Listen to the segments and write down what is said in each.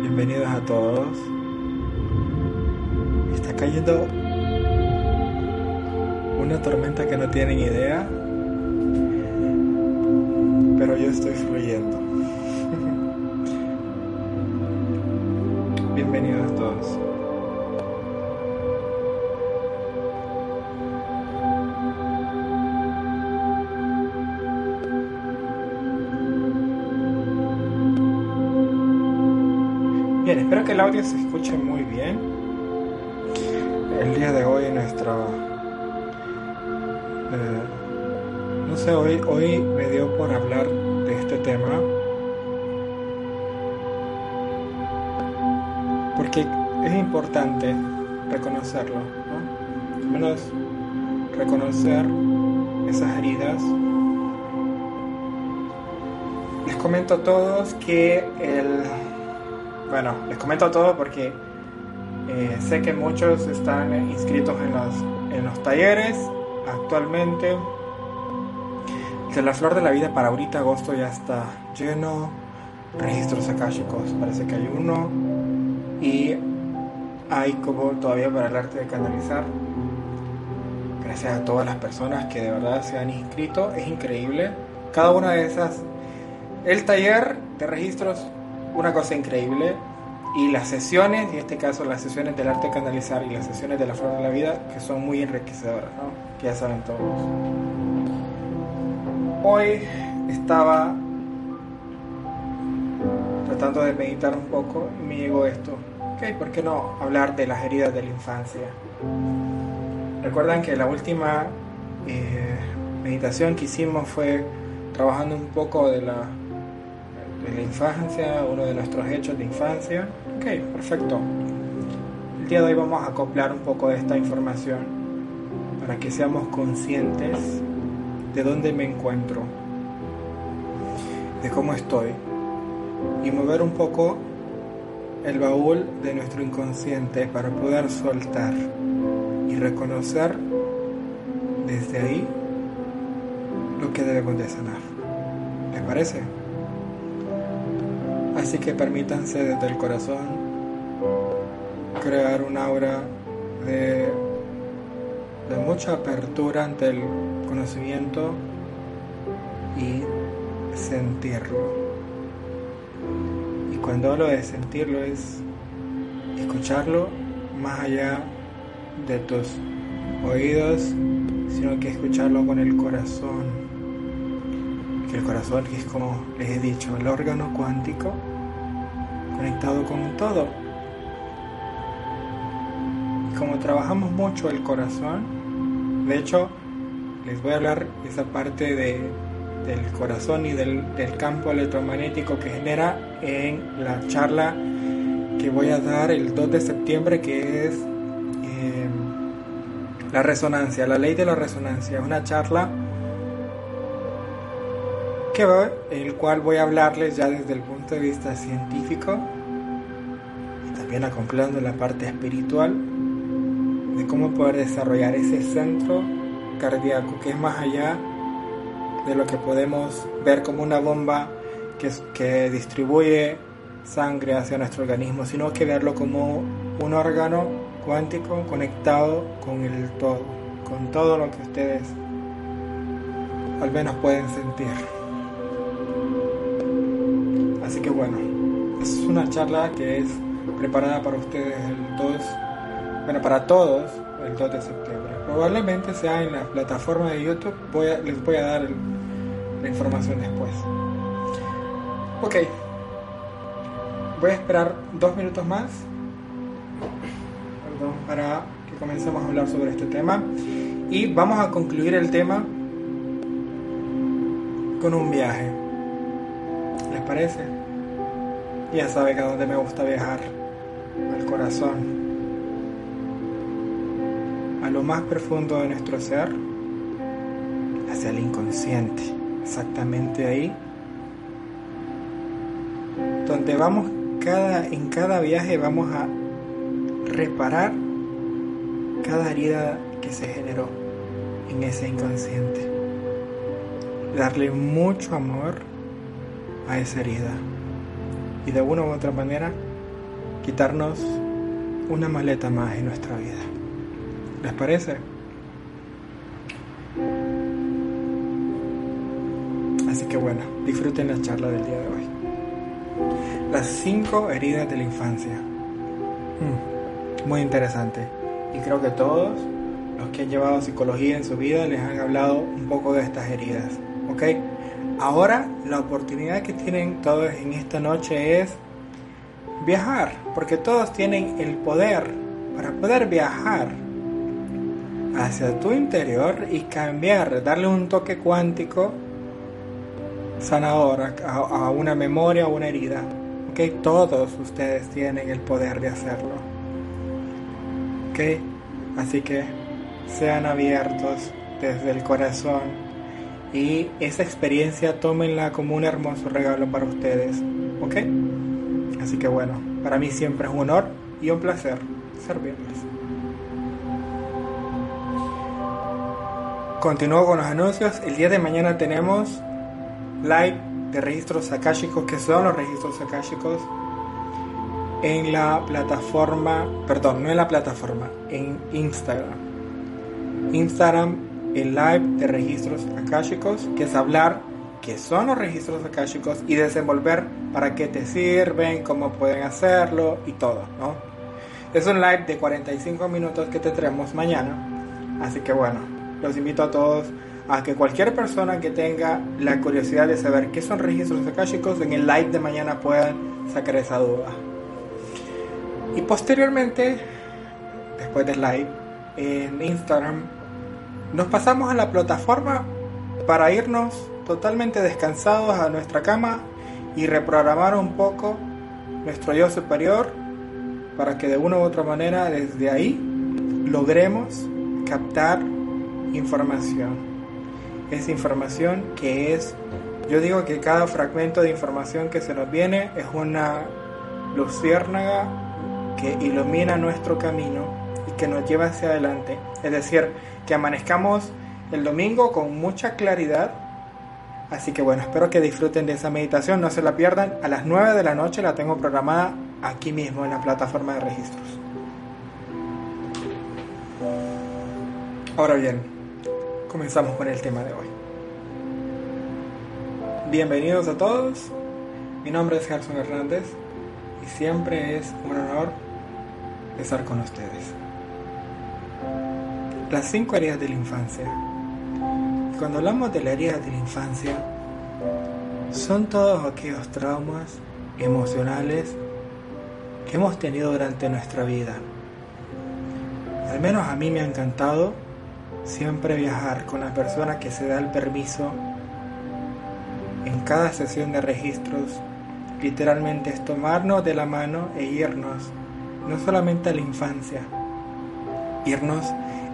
Bienvenidos a todos. Está cayendo una tormenta que no tienen idea, pero yo estoy fluyendo. Bienvenidos todos. Audio se escuche muy bien. El día de hoy nuestro... eh, no sé, hoy, hoy me dio por hablar de este tema. Porque es importante reconocerlo, ¿no? Al menos reconocer esas heridas. Les comento a todos que el bueno, les comento todo porque eh, sé que muchos están inscritos en los, en los talleres actualmente. Que la flor de la vida para ahorita agosto ya está lleno. Registros akáshicos, parece que hay uno. Y hay como todavía para el arte de canalizar. Gracias a todas las personas que de verdad se han inscrito. Es increíble. Cada una de esas. El taller de registros una cosa increíble y las sesiones, en este caso las sesiones del arte canalizar y las sesiones de la flor de la vida, que son muy enriquecedoras, que ya saben todos. Hoy estaba tratando de meditar un poco y me llegó esto. Ok, ¿por qué no hablar de las heridas de la infancia? Recuerdan que la última eh, meditación que hicimos fue trabajando un poco de la de la infancia, uno de nuestros hechos de infancia. Ok, perfecto. El día de hoy vamos a acoplar un poco de esta información para que seamos conscientes de dónde me encuentro, de cómo estoy y mover un poco el baúl de nuestro inconsciente para poder soltar y reconocer desde ahí lo que debemos de sanar. ¿Les parece? Así que permítanse desde el corazón crear un aura de, de mucha apertura ante el conocimiento y sentirlo. Y cuando hablo de sentirlo es escucharlo más allá de tus oídos, sino que escucharlo con el corazón el corazón es como les he dicho, el órgano cuántico conectado con todo. Y como trabajamos mucho el corazón, de hecho, les voy a hablar esa parte de, del corazón y del, del, campo electromagnético que genera en la charla que voy a dar el 2 de septiembre, que es eh, la resonancia, la ley de la resonancia. Es una charla que el cual voy a hablarles ya desde el punto de vista científico y también acoplando la parte espiritual de cómo poder desarrollar ese centro cardíaco que es más allá de lo que podemos ver como una bomba que, que distribuye sangre hacia nuestro organismo, sino que verlo como un órgano cuántico conectado con el todo, con todo lo que ustedes al menos pueden sentir. Así que bueno, es una charla que es preparada para ustedes el 2, bueno, para todos el 2 de septiembre. Probablemente sea en la plataforma de YouTube, les voy a dar la información después. Ok, voy a esperar dos minutos más para que comencemos a hablar sobre este tema y vamos a concluir el tema con un viaje. ¿Les parece? Ya saben a dónde me gusta viajar, al corazón, a lo más profundo de nuestro ser, hacia el inconsciente, exactamente ahí, donde vamos cada, en cada viaje vamos a reparar cada herida que se generó en ese inconsciente. darle mucho amor a esa herida y de una u otra manera quitarnos una maleta más en nuestra vida. ¿Les parece? Así que bueno, disfruten la charla del día de hoy. Las cinco heridas de la infancia. Hmm, muy interesante. Y creo que todos los que han llevado psicología en su vida les han hablado un poco de estas heridas. ¿Ok? Ahora la oportunidad que tienen todos en esta noche es viajar, porque todos tienen el poder para poder viajar hacia tu interior y cambiar, darle un toque cuántico sanador a, una memoria o una herida. ¿Ok? Todos ustedes tienen el poder de hacerlo. ¿Ok? Así que sean abiertos desde el corazón y esa experiencia tómenla como un hermoso regalo para ustedes. ¿Ok? Así que bueno, para mí siempre es un honor y un placer servirles. Continúo con los anuncios. El día de mañana tenemos live de registros akáshicos, que son los registros akáshicos, en la plataforma, perdón, no en la plataforma, en Instagram. Instagram, el live de registros akáshicos, que es hablar qué son los registros akáshicos y desenvolver para qué te sirven, cómo pueden hacerlo y todo, ¿no? Es un live de 45 minutos que te traemos mañana. Así que bueno, los invito a todos a que cualquier persona que tenga la curiosidad de saber qué son registros akáshicos en el live de mañana puedan sacar esa duda. Y posteriormente, después del live, en Instagram, nos pasamos a la plataforma para irnos totalmente descansados a nuestra cama y reprogramar un poco nuestro yo superior para que de una u otra manera desde ahí logremos captar información es información que es, yo digo que cada fragmento de información que se nos viene es una luciérnaga que ilumina nuestro camino y que nos lleva hacia adelante. Es decir, que amanezcamos el domingo con mucha claridad. Así que bueno, espero que disfruten de esa meditación, no se la pierdan. A las 9 de la noche la tengo programada aquí mismo en la plataforma de registros. Ahora bien, comenzamos con el tema de hoy. Bienvenidos a todos, mi nombre es Gerson Hernández y siempre es un honor estar con ustedes. Las cinco heridas de la infancia. Cuando hablamos de la herida de la infancia, son todos aquellos traumas emocionales que hemos tenido durante nuestra vida. Al menos a mí me ha encantado siempre viajar con la persona que se da el permiso en cada sesión de registros. Literalmente es tomarnos de la mano e irnos, no solamente a la infancia, irnos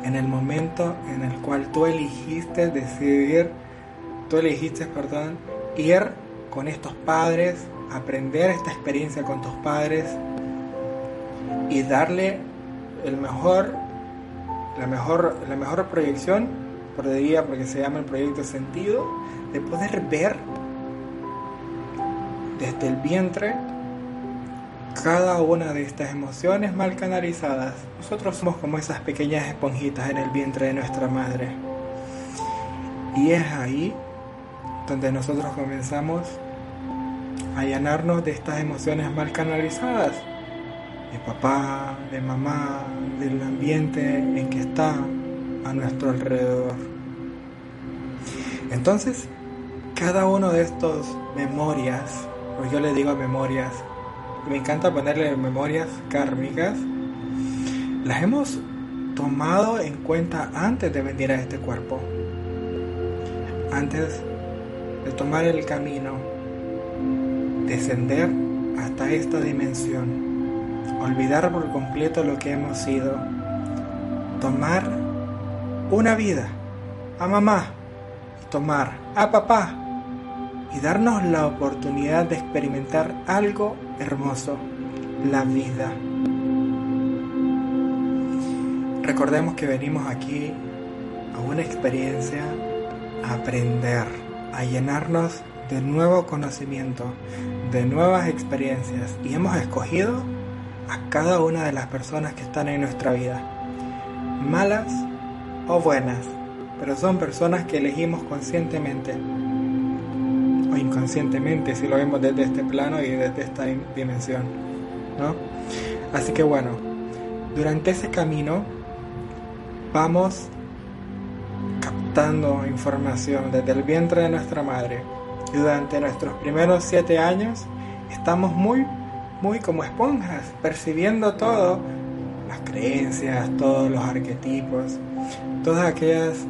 en el momento en el cual tú elegiste decidir, tú elegiste, perdón, ir con estos padres, aprender esta experiencia con tus padres y darle el mejor la mejor, la mejor proyección, porque se llama el proyecto sentido, de poder ver desde el vientre cada una de estas emociones mal canalizadas. Nosotros somos como esas pequeñas esponjitas en el vientre de nuestra madre. Y es ahí donde nosotros comenzamos a llenarnos de estas emociones mal canalizadas de papá, de mamá, del ambiente en que está a nuestro alrededor. Entonces, cada uno de estos memorias, o yo le digo memorias, me encanta ponerle memorias kármicas, las hemos tomado en cuenta antes de venir a este cuerpo, antes de tomar el camino, descender hasta esta dimensión olvidar por completo lo que hemos sido, tomar una vida a mamá, tomar a papá y darnos la oportunidad de experimentar algo hermoso, la vida. Recordemos que venimos aquí a una experiencia a aprender, a llenarnos de nuevo conocimiento, de nuevas experiencias. Y hemos escogido a cada una de las personas que están en nuestra vida, malas o buenas, pero son personas que elegimos conscientemente o inconscientemente si lo vemos desde este plano y desde esta dimensión, ¿no? Así que bueno, durante ese camino vamos captando información desde el vientre de nuestra madre y durante nuestros primeros siete años estamos muy, muy como esponjas, percibiendo todo, las creencias, todos los arquetipos, todas aquellas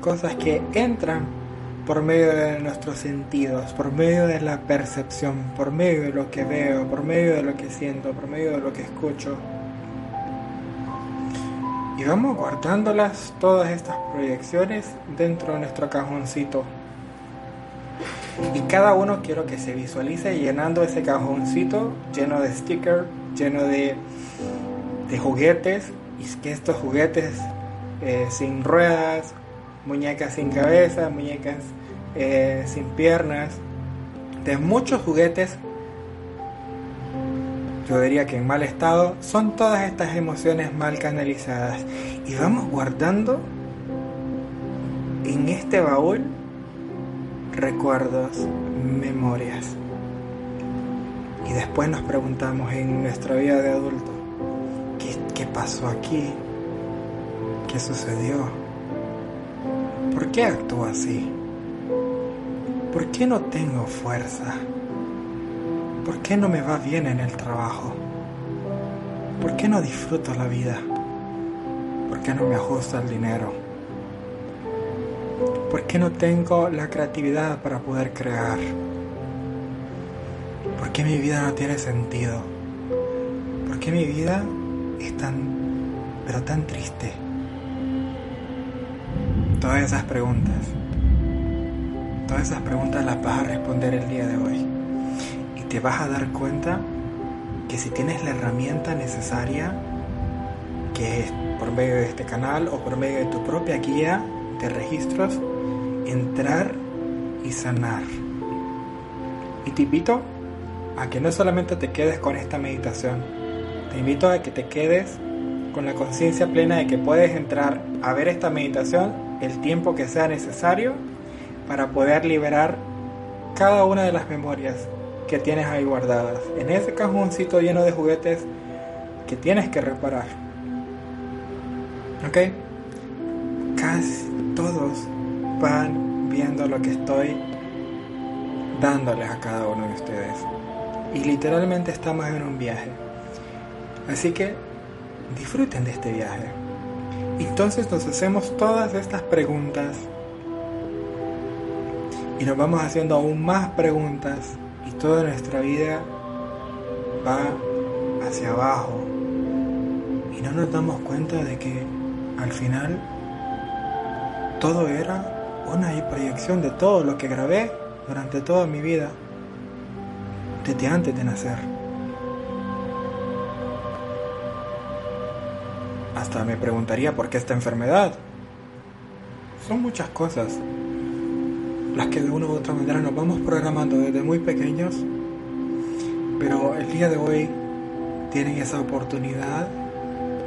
cosas que entran por medio de nuestros sentidos, por medio de la percepción, por medio de lo que veo, por medio de lo que siento, por medio de lo que escucho. Y vamos guardándolas todas estas proyecciones dentro de nuestro cajoncito. Y cada uno quiero que se visualice llenando ese cajoncito lleno de stickers, lleno de, de juguetes, y que estos juguetes eh, sin ruedas muñecas sin cabeza, muñecas eh, sin piernas, de muchos juguetes, yo diría que en mal estado, son todas estas emociones mal canalizadas. Y vamos guardando en este baúl recuerdos, memorias. Y después nos preguntamos en nuestra vida de adulto, ¿qué, qué pasó aquí? ¿Qué sucedió? ¿Por qué actúo así? ¿Por qué no tengo fuerza? ¿Por qué no me va bien en el trabajo? ¿Por qué no disfruto la vida? ¿Por qué no me ajusta el dinero? ¿Por qué no tengo la creatividad para poder crear? ¿Por qué mi vida no tiene sentido? ¿Por qué mi vida es tan, pero tan triste? Todas esas preguntas, todas esas preguntas las vas a responder el día de hoy. Y te vas a dar cuenta que si tienes la herramienta necesaria, que es por medio de este canal o por medio de tu propia guía de registros, entrar y sanar. Y te invito a que no solamente te quedes con esta meditación, te invito a que te quedes con la conciencia plena de que puedes entrar a ver esta meditación el tiempo que sea necesario para poder liberar cada una de las memorias que tienes ahí guardadas en ese cajoncito lleno de juguetes que tienes que reparar. ¿Ok? Casi todos van viendo lo que estoy dándoles a cada uno de ustedes. Y literalmente estamos en un viaje. Así que disfruten de este viaje. Entonces nos hacemos todas estas preguntas y nos vamos haciendo aún más preguntas y toda nuestra vida va hacia abajo y no nos damos cuenta de que al final todo era una proyección de todo lo que grabé durante toda mi vida desde antes de nacer. Me preguntaría por qué esta enfermedad. Son muchas cosas las que de una u otra manera nos vamos programando desde muy pequeños, pero el día de hoy tienen esa oportunidad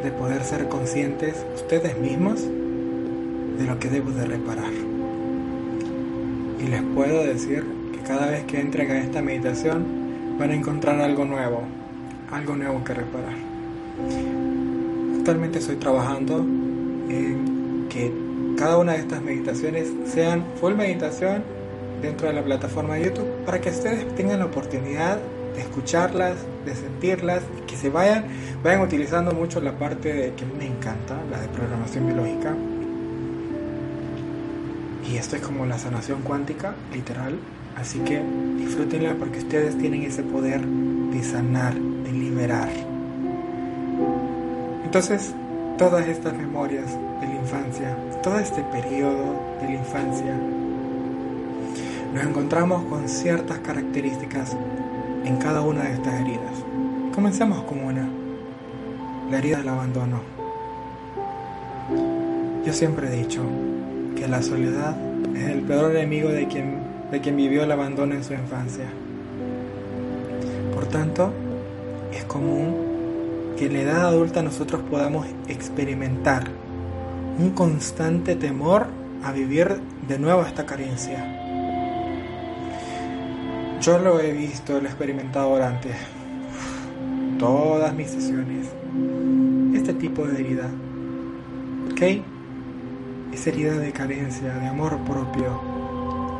de poder ser conscientes ustedes mismos de lo que debo de reparar. Y les puedo decir que cada vez que entren a esta meditación van a encontrar algo nuevo, algo nuevo que reparar actualmente estoy trabajando en que cada una de estas meditaciones sean full meditación dentro de la plataforma de YouTube para que ustedes tengan la oportunidad de escucharlas, de sentirlas y que se vayan, vayan utilizando mucho la parte de, que me encanta, la de programación biológica. Y esto es como la sanación cuántica, literal. Así que disfrútenla porque ustedes tienen ese poder de sanar, de liberar. Entonces, todas estas memorias de la infancia, todo este periodo de la infancia, nos encontramos con ciertas características en cada una de estas heridas. Comencemos con una, la herida del abandono. Yo siempre he dicho que la soledad es el peor enemigo de quien de quien vivió el abandono en su infancia. Por tanto, es común que en la edad adulta nosotros podamos experimentar un constante temor a vivir de nuevo esta carencia. Yo lo he visto, lo he experimentado durante todas mis sesiones. Este tipo de herida. ¿Ok? Es herida de carencia, de amor propio,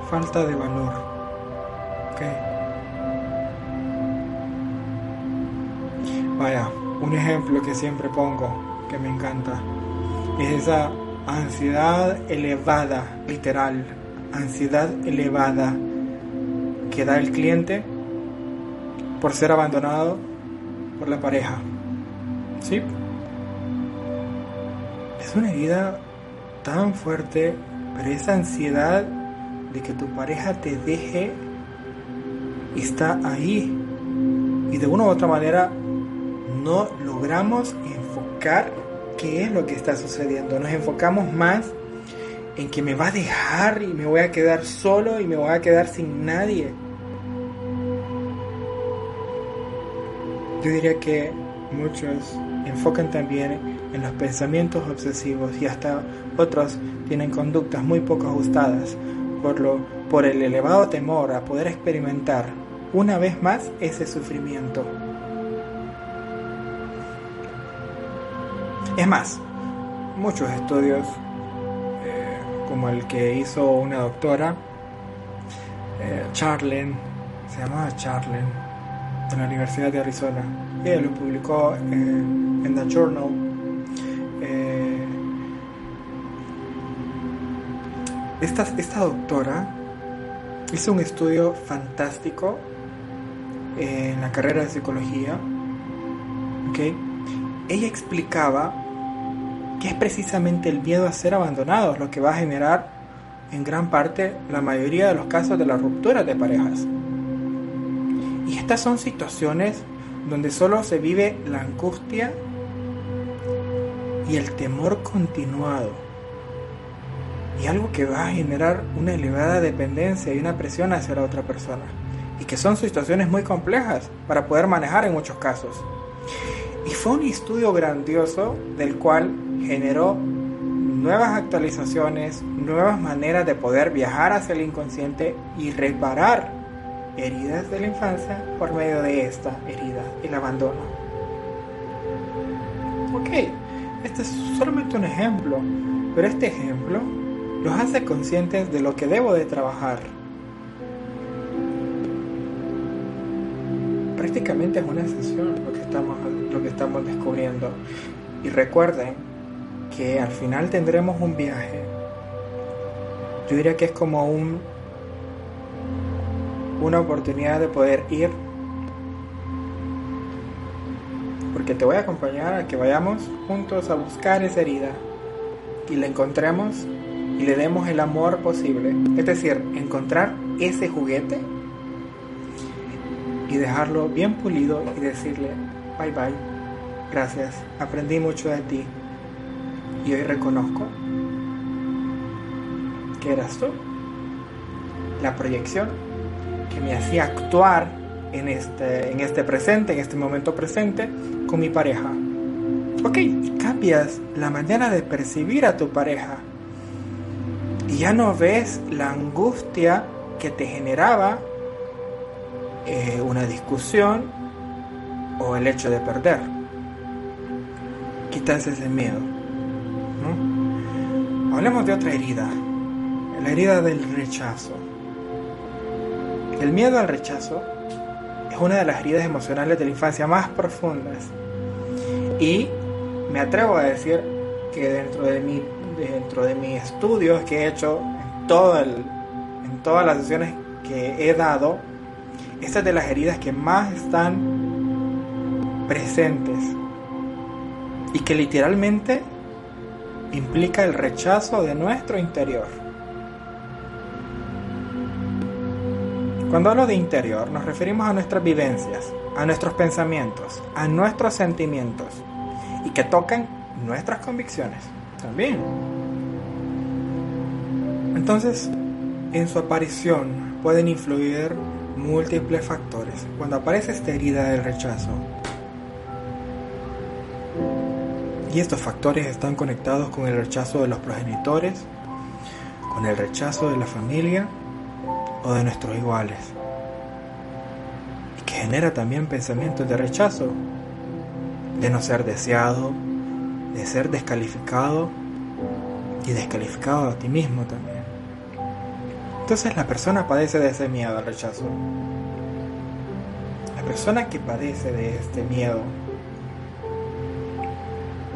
falta de valor. ¿Ok? Vaya, un ejemplo que siempre pongo, que me encanta, es esa ansiedad elevada, literal, ansiedad elevada que da el cliente por ser abandonado por la pareja. ¿Sí? Es una herida tan fuerte, pero esa ansiedad de que tu pareja te deje está ahí. Y de una u otra manera no logramos enfocar qué es lo que está sucediendo. Nos enfocamos más en que me va a dejar y me voy a quedar solo y me voy a quedar sin nadie. Yo diría que muchos enfocan también en los pensamientos obsesivos y hasta otros tienen conductas muy poco ajustadas por, lo, por el elevado temor a poder experimentar una vez más ese sufrimiento. Es más, muchos estudios, eh, como el que hizo una doctora, eh, Charlen, se llamaba Charlen, de la Universidad de Arizona, ella lo publicó eh, en The Journal. Esta, esta doctora hizo un estudio fantástico en la carrera de psicología. ¿okay? Ella explicaba que es precisamente el miedo a ser abandonados lo que va a generar en gran parte la mayoría de los casos de las rupturas de parejas. Y estas son situaciones donde solo se vive la angustia y el temor continuado. Y algo que va a generar una elevada dependencia y una presión hacia la otra persona. Y que son situaciones muy complejas para poder manejar en muchos casos. Y fue un estudio grandioso del cual generó nuevas actualizaciones, nuevas maneras de poder viajar hacia el inconsciente y reparar heridas de la infancia por medio de esta herida, el abandono. Ok, este es solamente un ejemplo, pero este ejemplo los hace conscientes de lo que debo de trabajar. Prácticamente es una sesión lo estamos, lo que estamos descubriendo. Y recuerden que al final tendremos un viaje. Yo diría que es como un una oportunidad de poder ir porque te voy a acompañar a que vayamos juntos a buscar esa herida y la encontremos y le demos el amor posible. Es decir, encontrar ese juguete y dejarlo bien pulido y decirle bye bye, gracias, aprendí mucho de ti y hoy reconozco que eras tú, la proyección que me hacía actuar en este, en este presente, en este momento presente, con mi pareja. Ok, cambias la manera de percibir a tu pareja y ya no ves la angustia que te generaba eh, una discusión o el hecho de perder. Quitas ese miedo. Hablemos de otra herida, la herida del rechazo. El miedo al rechazo es una de las heridas emocionales de la infancia más profundas. Y me atrevo a decir que dentro de mi, dentro de mis estudios que he hecho en, en todas las sesiones que he dado, esta es de las heridas que más están presentes y que literalmente implica el rechazo de nuestro interior. Cuando hablo de interior nos referimos a nuestras vivencias, a nuestros pensamientos, a nuestros sentimientos y que tocan nuestras convicciones también. Entonces, en su aparición pueden influir múltiples factores. Cuando aparece esta herida del rechazo, estos factores están conectados con el rechazo de los progenitores, con el rechazo de la familia o de nuestros iguales, y que genera también pensamientos de rechazo, de no ser deseado, de ser descalificado y descalificado a ti mismo también. Entonces la persona padece de ese miedo al rechazo. La persona que padece de este miedo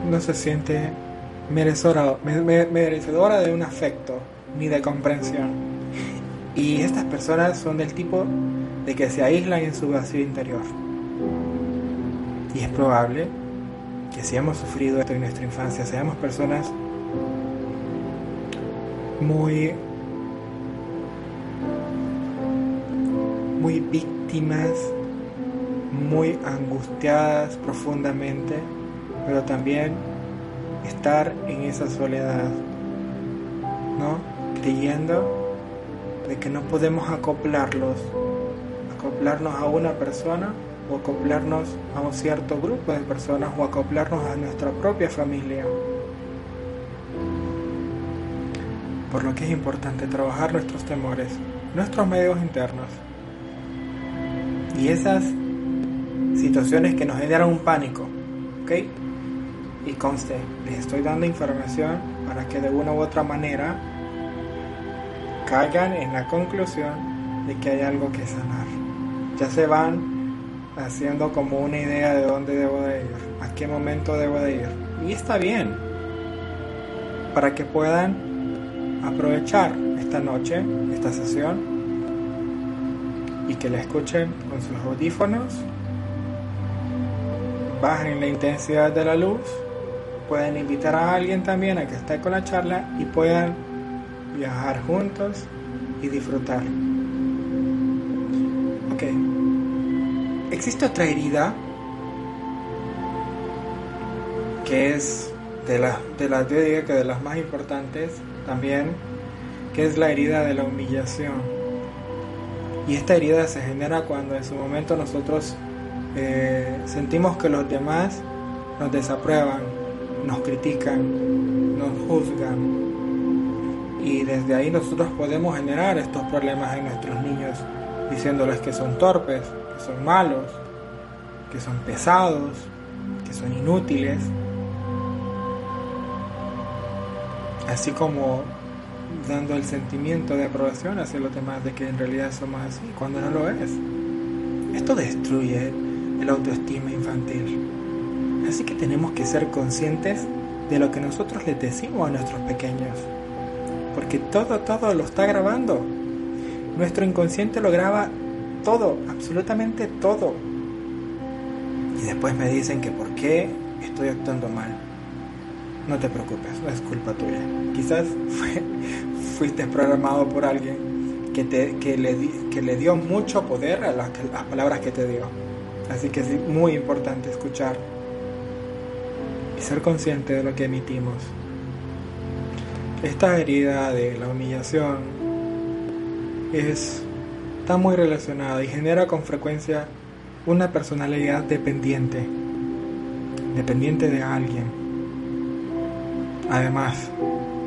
no se siente merecedora, merecedora de un afecto ni de comprensión. Y estas personas son del tipo de que se aíslan en su vacío interior. Y es probable que si hemos sufrido esto en nuestra infancia, seamos personas muy muy víctimas, muy angustiadas profundamente, pero también estar en esa soledad, ¿no? Creyendo de que no podemos acoplarlos, acoplarnos a una persona o acoplarnos a un cierto grupo de personas o acoplarnos a nuestra propia familia. Por lo que es importante trabajar nuestros temores, nuestros medios internos. Y esas situaciones que nos generan un pánico, ¿ok? Y conste, les estoy dando información para que de una u otra manera caigan en la conclusión de que hay algo que sanar. Ya se van haciendo como una idea de dónde debo de ir, a qué momento debo de ir. Y está bien, para que puedan aprovechar esta noche, esta sesión, y que la escuchen con sus audífonos, bajen la intensidad de la luz, pueden invitar a alguien también a que esté con la charla y puedan viajar juntos y disfrutar. Ok. Existe otra herida que es de las de las yo diría que de las más importantes también, que es la herida de la humillación. Y esta herida se genera cuando en su momento nosotros eh, sentimos que los demás nos desaprueban, nos critican, nos juzgan. Y desde ahí nosotros podemos generar estos problemas en nuestros niños, diciéndoles que son torpes, que son malos, que son pesados, que son inútiles. Así como dando el sentimiento de aprobación hacia los demás de que en realidad somos así, cuando no lo es. Esto destruye el autoestima infantil. Así que tenemos que ser conscientes de lo que nosotros les decimos a nuestros pequeños. Porque todo, todo lo está grabando. Nuestro inconsciente lo graba todo, absolutamente todo. Y después me dicen que por qué estoy actuando mal. No te preocupes, no es culpa tuya. Quizás fuiste programado por alguien que, te, que, le, que le dio mucho poder a las, las palabras que te dio. Así que es muy importante escuchar y ser consciente de lo que emitimos. Esta herida de la humillación es, está muy relacionada y genera con frecuencia una personalidad dependiente, dependiente de alguien. Además,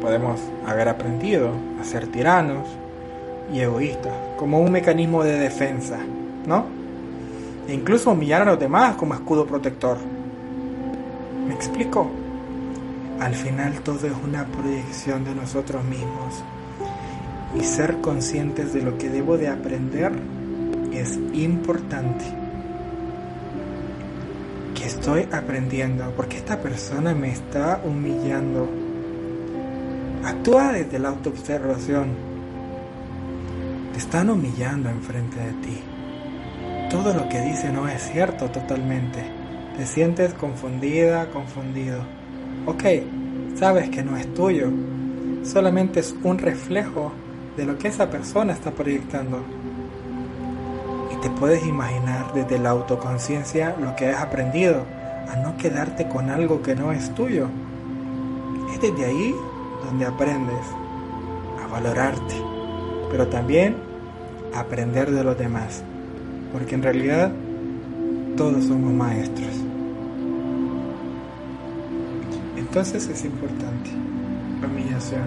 podemos haber aprendido a ser tiranos y egoístas como un mecanismo de defensa, ¿no? E incluso humillar a los demás como escudo protector. ¿Me explico? Al final todo es una proyección de nosotros mismos. Y ser conscientes de lo que debo de aprender es importante. Que estoy aprendiendo porque esta persona me está humillando. Actúa desde la autoobservación. Te están humillando enfrente de ti. Todo lo que dice no es cierto totalmente. Te sientes confundida, confundido. Ok, sabes que no es tuyo. Solamente es un reflejo de lo que esa persona está proyectando. Y te puedes imaginar desde la autoconciencia lo que has aprendido, a no quedarte con algo que no es tuyo. Es desde ahí donde aprendes a valorarte, pero también aprender de los demás, porque en realidad todos somos maestros. Entonces es importante la humillación.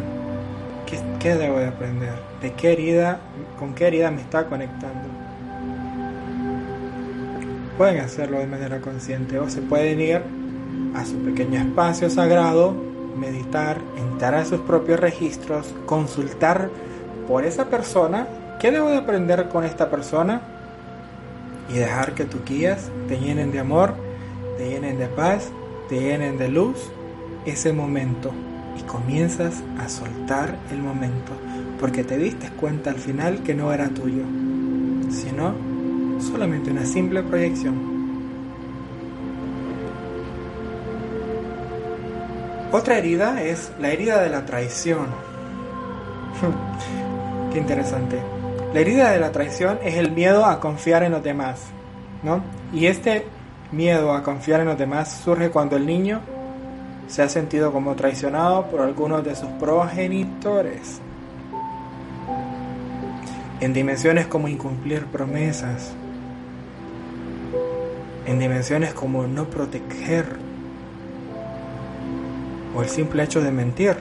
¿Qué, ¿Qué, debo de aprender? ¿De qué herida, con qué herida me está conectando? Pueden hacerlo de manera consciente o se pueden ir a su pequeño espacio sagrado, meditar, entrar a sus propios registros, consultar por esa persona, ¿qué debo de aprender con esta persona? Y dejar que tus guías te llenen de amor, te llenen de paz, te llenen de luz ese momento y comienzas a soltar el momento porque te diste cuenta al final que no era tuyo, sino solamente una simple proyección. Otra herida es la herida de la traición. Qué interesante. La herida de la traición es el miedo a confiar en los demás, ¿no? Y este miedo a confiar en los demás surge cuando el niño se ha sentido como traicionado por algunos de sus progenitores. En dimensiones como incumplir promesas, en dimensiones como no proteger o el simple hecho de mentir.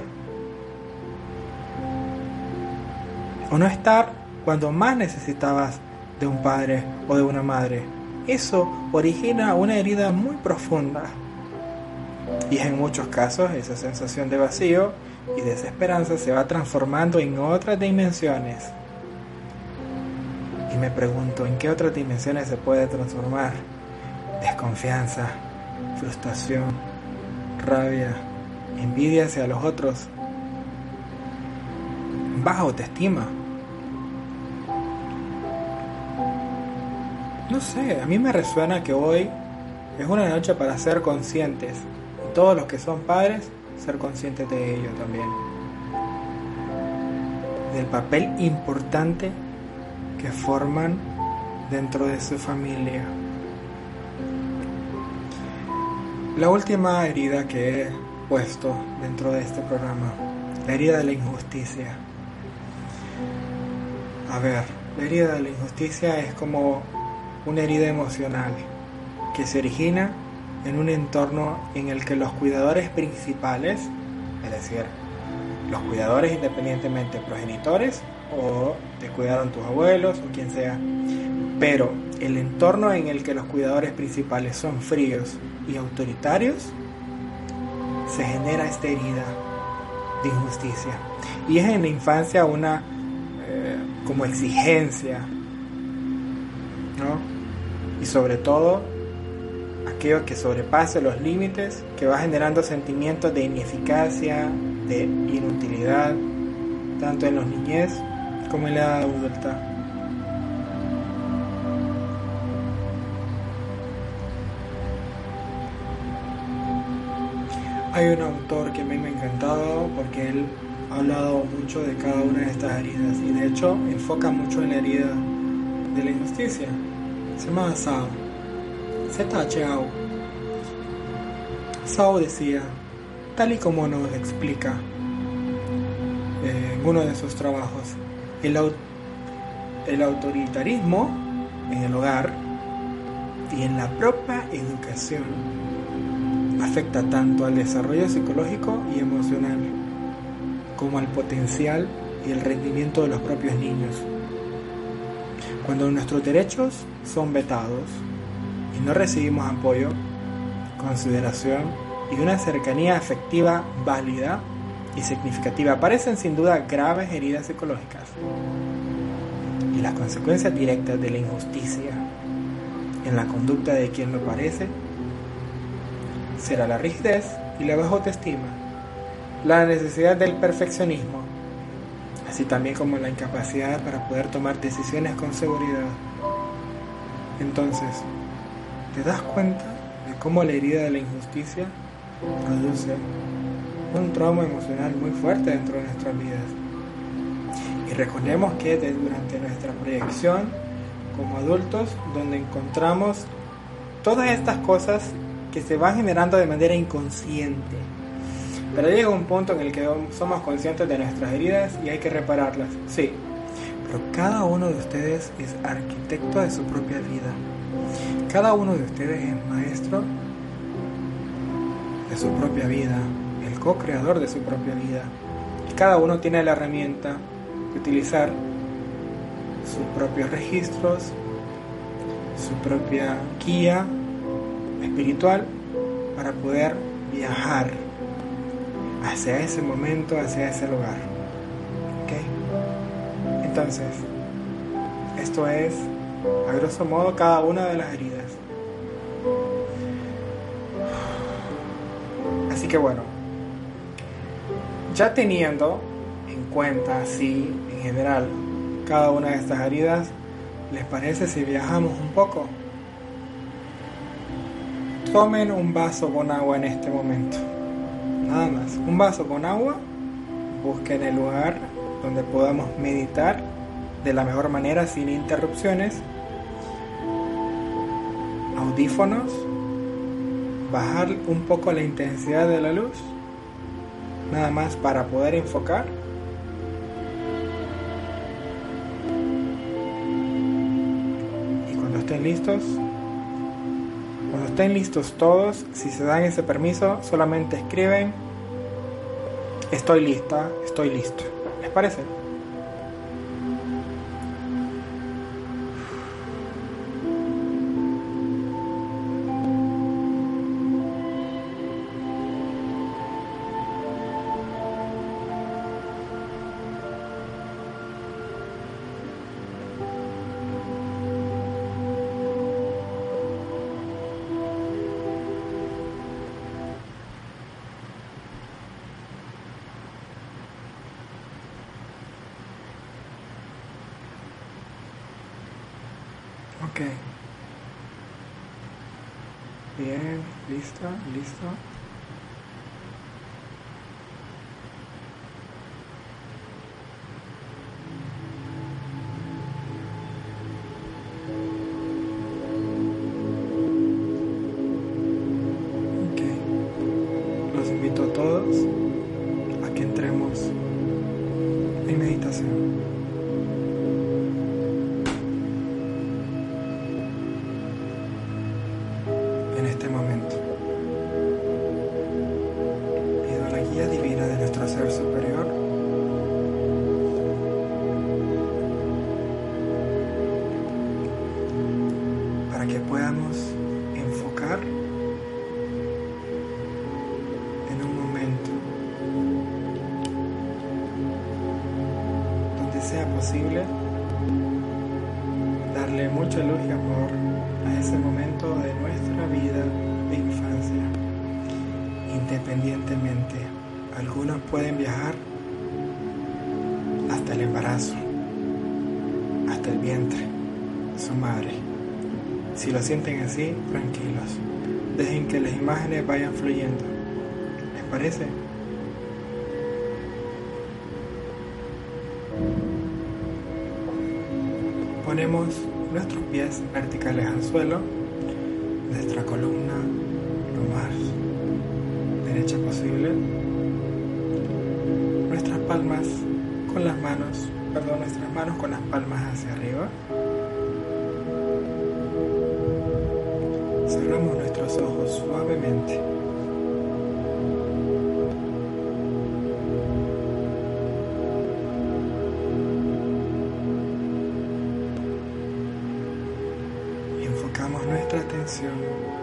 O no estar cuando más necesitabas de un padre o de una madre. Eso origina una herida muy profunda. Y en muchos casos esa sensación de vacío y desesperanza se va transformando en otras dimensiones. Y me pregunto, ¿en qué otras dimensiones se puede transformar? Desconfianza, frustración, rabia, envidia hacia los otros, baja autoestima. No sé, a mí me resuena que hoy es una noche para ser conscientes. Todos los que son padres, ser conscientes de ello también. Del papel importante que forman dentro de su familia. La última herida que he puesto dentro de este programa, la herida de la injusticia. A ver, la herida de la injusticia es como una herida emocional que se origina en un entorno en el que los cuidadores principales, es decir, los cuidadores independientemente progenitores o te cuidaron tus abuelos o quien sea, pero el entorno en el que los cuidadores principales son fríos y autoritarios, se genera esta herida de injusticia. Y es en la infancia una eh, como exigencia, ¿no? Y sobre todo aquello que sobrepase los límites, que va generando sentimientos de ineficacia, de inutilidad, tanto en los niñez como en la adulta. Hay un autor que me ha encantado porque él ha hablado mucho de cada una de estas heridas y de hecho enfoca mucho en la herida de la injusticia. Se llama Sao. Z-H-A-O. Sao decía, tal y como nos explica en uno de sus trabajos, el autoritarismo en el hogar y en la propia educación afecta tanto al desarrollo psicológico y emocional como al potencial y el rendimiento de los propios niños. Cuando nuestros derechos son vetados y no recibimos apoyo, consideración y una cercanía afectiva válida y significativa, aparecen sin duda graves heridas psicológicas y las consecuencias directas de la injusticia en la conducta de quien lo parece será la rigidez y la baja autoestima, la necesidad del perfeccionismo, así también como la incapacidad para poder tomar decisiones con seguridad. Entonces, ¿te das cuenta de cómo la herida de la injusticia produce un trauma emocional muy fuerte dentro de nuestras vidas? Y recordemos que es durante nuestra proyección como adultos donde encontramos todas estas cosas que se van generando de manera inconsciente. Pero llega un punto en el que somos conscientes de nuestras heridas y hay que repararlas, sí. Pero cada uno de ustedes es arquitecto de su propia vida. Cada uno de ustedes es maestro de su propia vida, el co-creador de su propia vida. Y cada uno tiene la herramienta de utilizar sus propios registros, su propia guía espiritual para poder viajar hacia ese momento, hacia ese lugar. ¿Ok? Entonces, esto es, a grosso modo, cada una de las heridas. Así que bueno, ya teniendo en cuenta así en general cada una de estas heridas, ¿les parece si viajamos un poco? Tomen un vaso con agua en este momento. Nada más. Un vaso con agua. Busquen el lugar donde podamos meditar de la mejor manera sin interrupciones. Audífonos. Bajar un poco la intensidad de la luz. Nada más para poder enfocar. Y cuando estén listos, cuando estén listos todos, si se dan ese permiso, solamente escriben, estoy lista, estoy listo. ¿Les parece? Listo. Darle mucha luz y amor a ese momento de nuestra vida de infancia. Independientemente, algunos pueden viajar hasta el embarazo, hasta el vientre, su madre. Si lo sienten así, tranquilos. Dejen que las imágenes vayan fluyendo. ¿Les parece? Ponemos nuestros pies verticales al suelo, nuestra columna lo más derecha posible, nuestras palmas con las manos, perdón, nuestras manos con las palmas hacia arriba. Cerramos nuestros ojos suavemente. Nuestra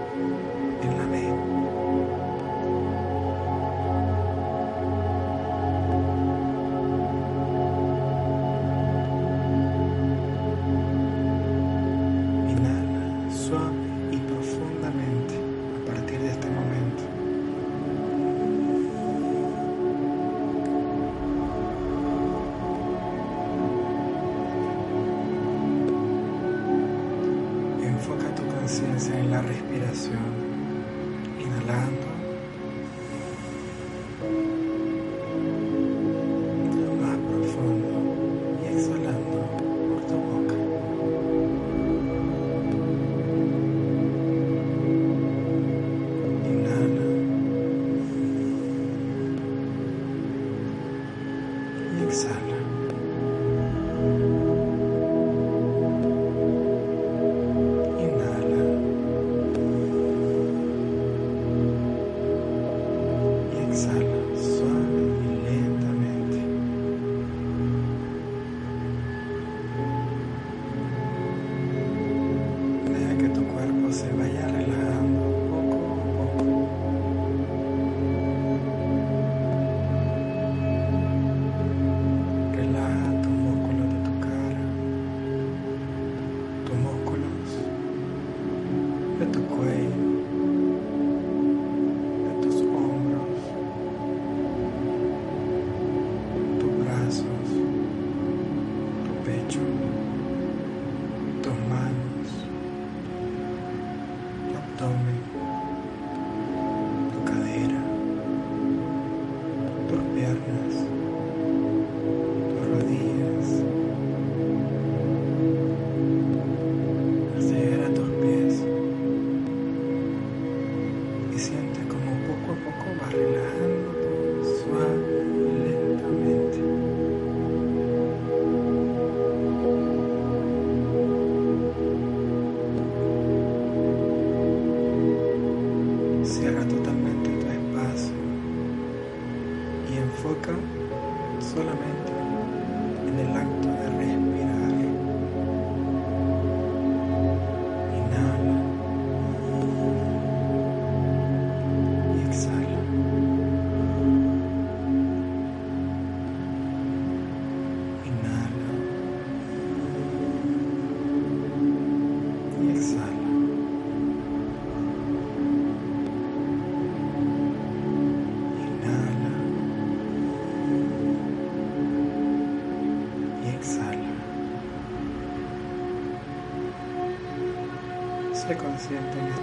Consciente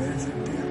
pueden sentir.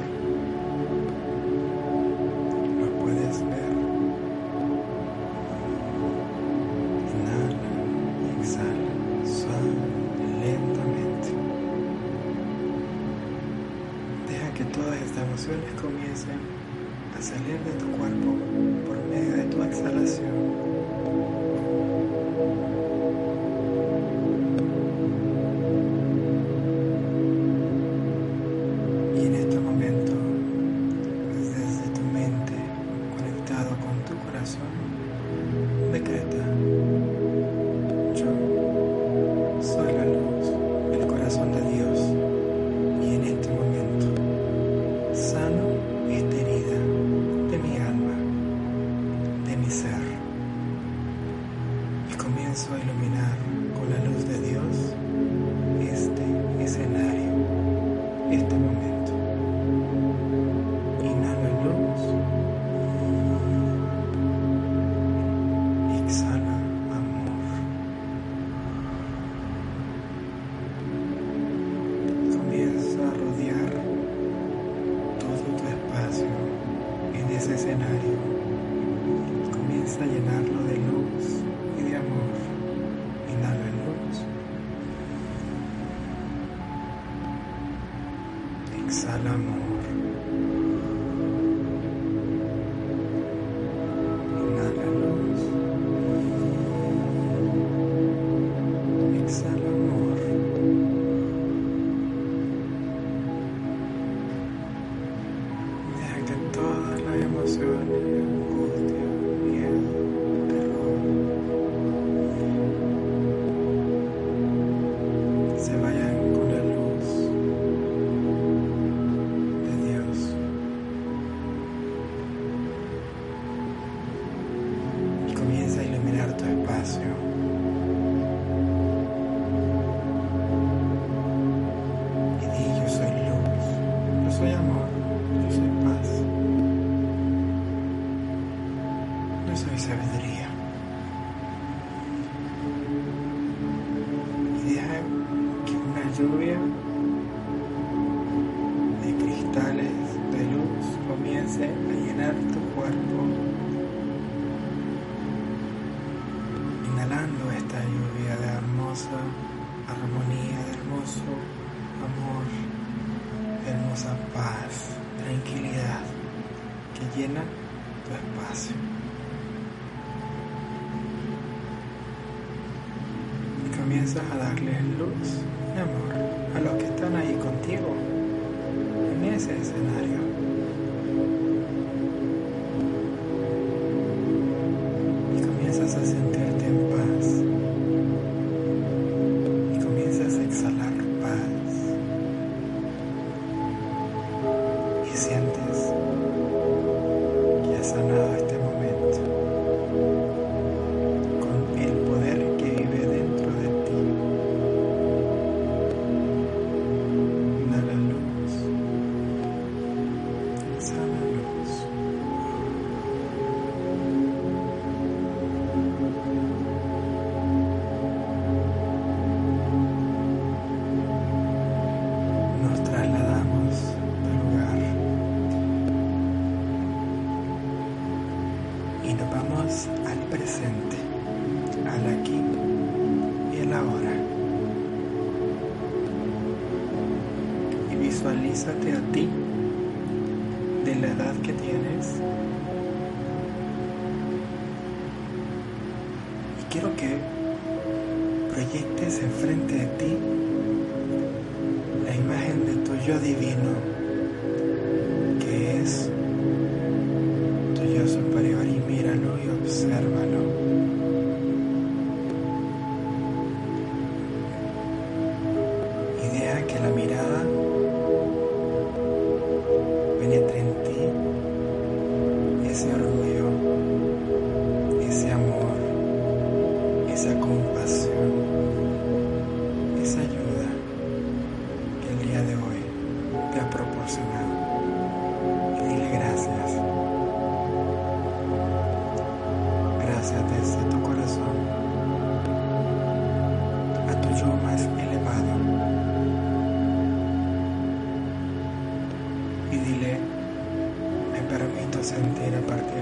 Permito sentir a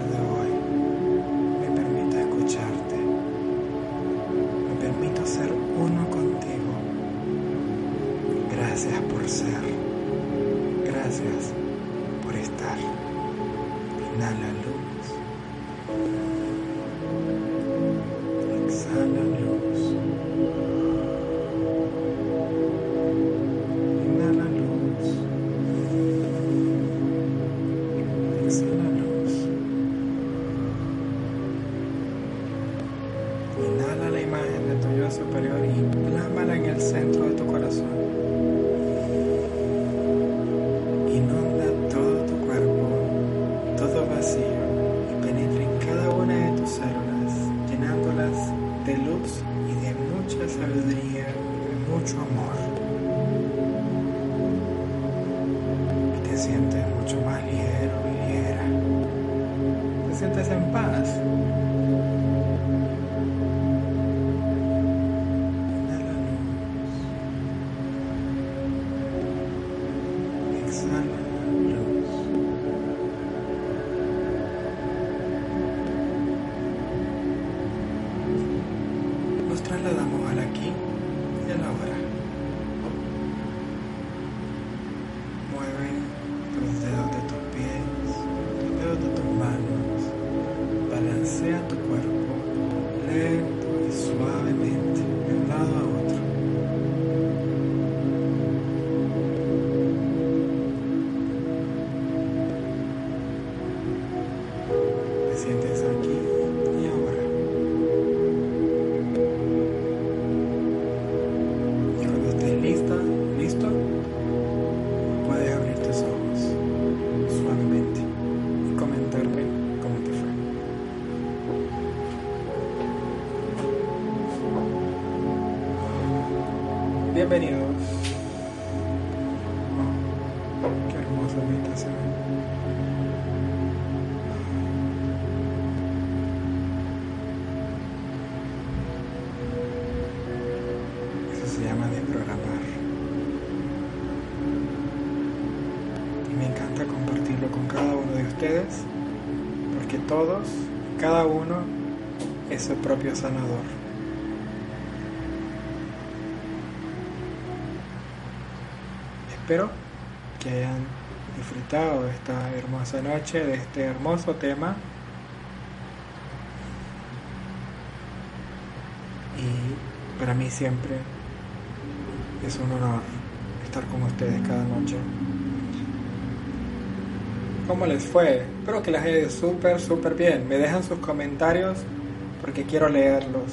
sanador. Espero que hayan disfrutado esta hermosa noche, de este hermoso tema. Y para mí siempre es un honor estar con ustedes cada noche. ¿Cómo les fue? Espero que les haya ido súper, súper bien. Me dejan sus comentarios porque quiero leerlos.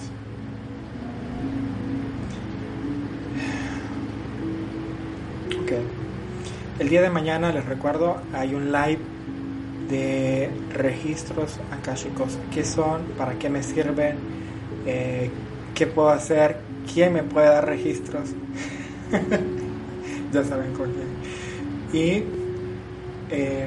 Ok. El día de mañana, les recuerdo, hay un live de registros akashicos. ¿Qué son? ¿Para qué me sirven? Eh, ¿Qué puedo hacer? ¿Quién me puede dar registros? ya saben con quién. Y eh,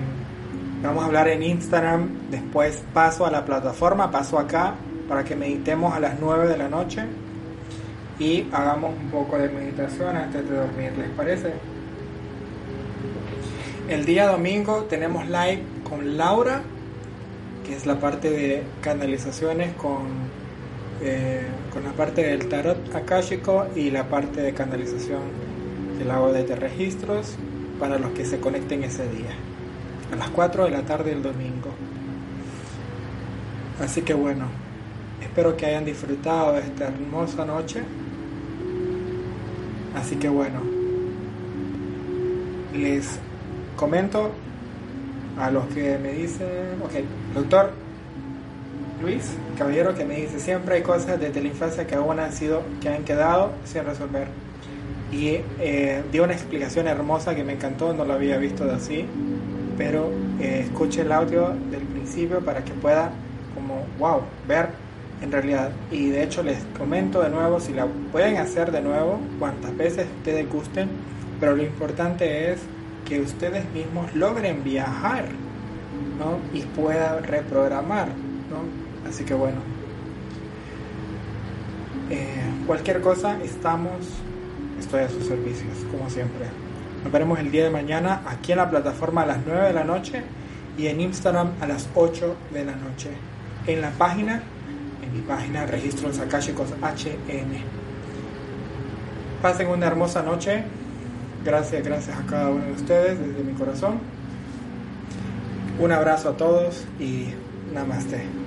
vamos a hablar en Instagram. Después paso a la plataforma, paso acá para que meditemos a las 9 de la noche y hagamos un poco de meditación antes de dormir. ¿Les parece? El día domingo tenemos live con Laura, que es la parte de canalizaciones con, eh, con la parte del tarot akáshico y la parte de canalización del agua de registros para los que se conecten ese día, a las 4 de la tarde del domingo. Así que bueno, espero que hayan disfrutado esta hermosa noche. Así que bueno, les comento a los que me dicen, ok, doctor Luis Caballero que me dice, siempre hay cosas desde la infancia que aún han sido, que han quedado sin resolver. Y eh, dio una explicación hermosa que me encantó, no lo había visto de así, pero eh, escuche el audio del principio para que pueda como, wow, ver en realidad. Y de hecho les comento de nuevo, si la pueden hacer de nuevo, cuantas veces ustedes gusten, pero lo importante es que ustedes mismos logren viajar ¿no? y puedan reprogramar. ¿no? Así que bueno, eh, cualquier cosa, estamos, estoy a sus servicios, como siempre. Nos veremos el día de mañana aquí en la plataforma a las 9 de la noche y en Instagram a las 8 de la noche. En la página, mi página Registros Akashicos HN. Pasen una hermosa noche. Gracias, gracias a cada uno de ustedes desde mi corazón. Un abrazo a todos y namaste.